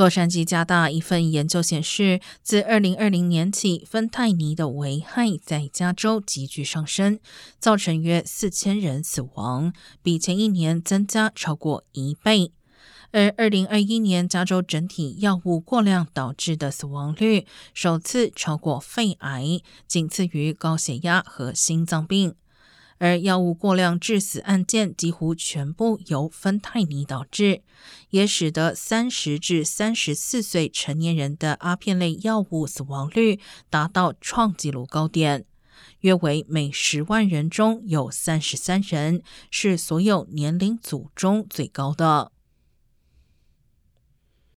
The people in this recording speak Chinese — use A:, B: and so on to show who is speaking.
A: 洛杉矶加大一份研究显示，自二零二零年起，芬太尼的危害在加州急剧上升，造成约四千人死亡，比前一年增加超过一倍。而二零二一年，加州整体药物过量导致的死亡率首次超过肺癌，仅次于高血压和心脏病。而药物过量致死案件几乎全部由芬太尼导致，也使得三十至三十四岁成年人的阿片类药物死亡率达到创纪录高点，约为每十万人中有三十三人，是所有年龄组中最高的。